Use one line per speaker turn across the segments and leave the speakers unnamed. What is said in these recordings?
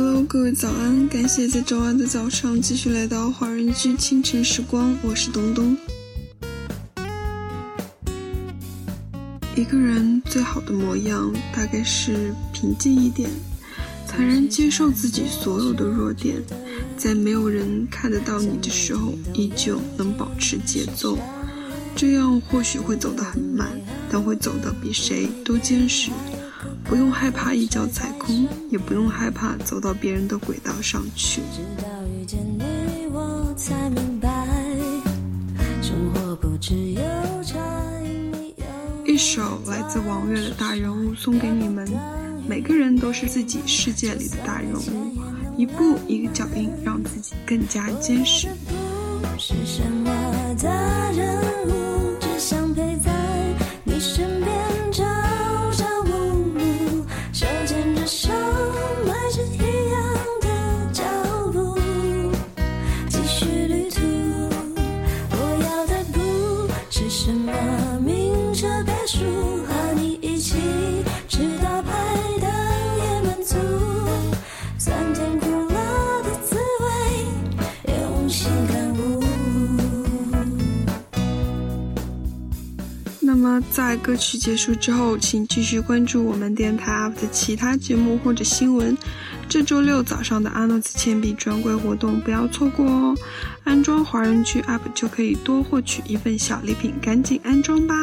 Hello，各位早安！感谢在周二的早上继续来到华人居清晨时光，我是东东。一个人最好的模样，大概是平静一点，坦然接受自己所有的弱点，在没有人看得到你的时候，依旧能保持节奏。这样或许会走得很慢，但会走得比谁都坚实。不用害怕一脚踩空，也不用害怕走到别人的轨道上去。一首来自王悦的大人物送给你们，每个人都是自己世界里的大人物，一步一个脚印，让自己更加坚实。那么，什么名车别墅那么在歌曲结束之后，请继续关注我们电台 UP 的其他节目或者新闻。这周六早上的阿诺兹铅笔专柜活动不要错过哦！安装华人区 UP 就可以多获取一份小礼品，赶紧安装吧！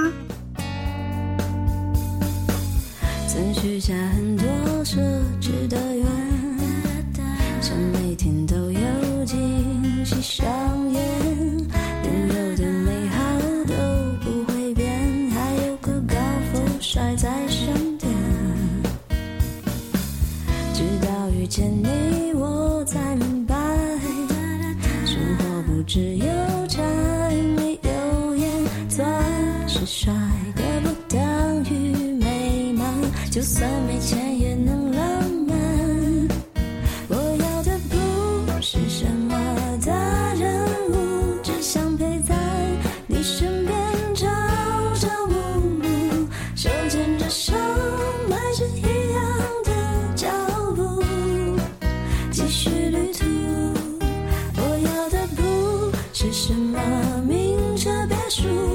曾许下很多奢侈的愿，想每天都有惊喜见你，我才明白，生活不只有柴米油盐，钻石帅哥不等于美满，就算没钱也能浪漫。我要的不是什么大人物，只想陪在你身什么名车别墅，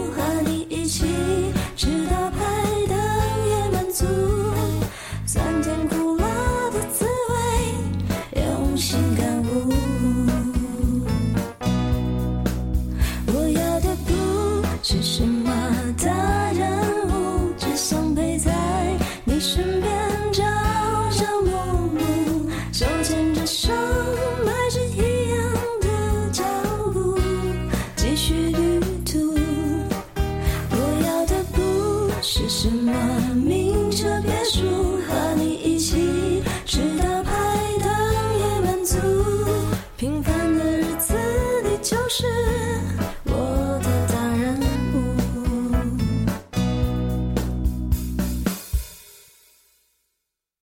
是什么？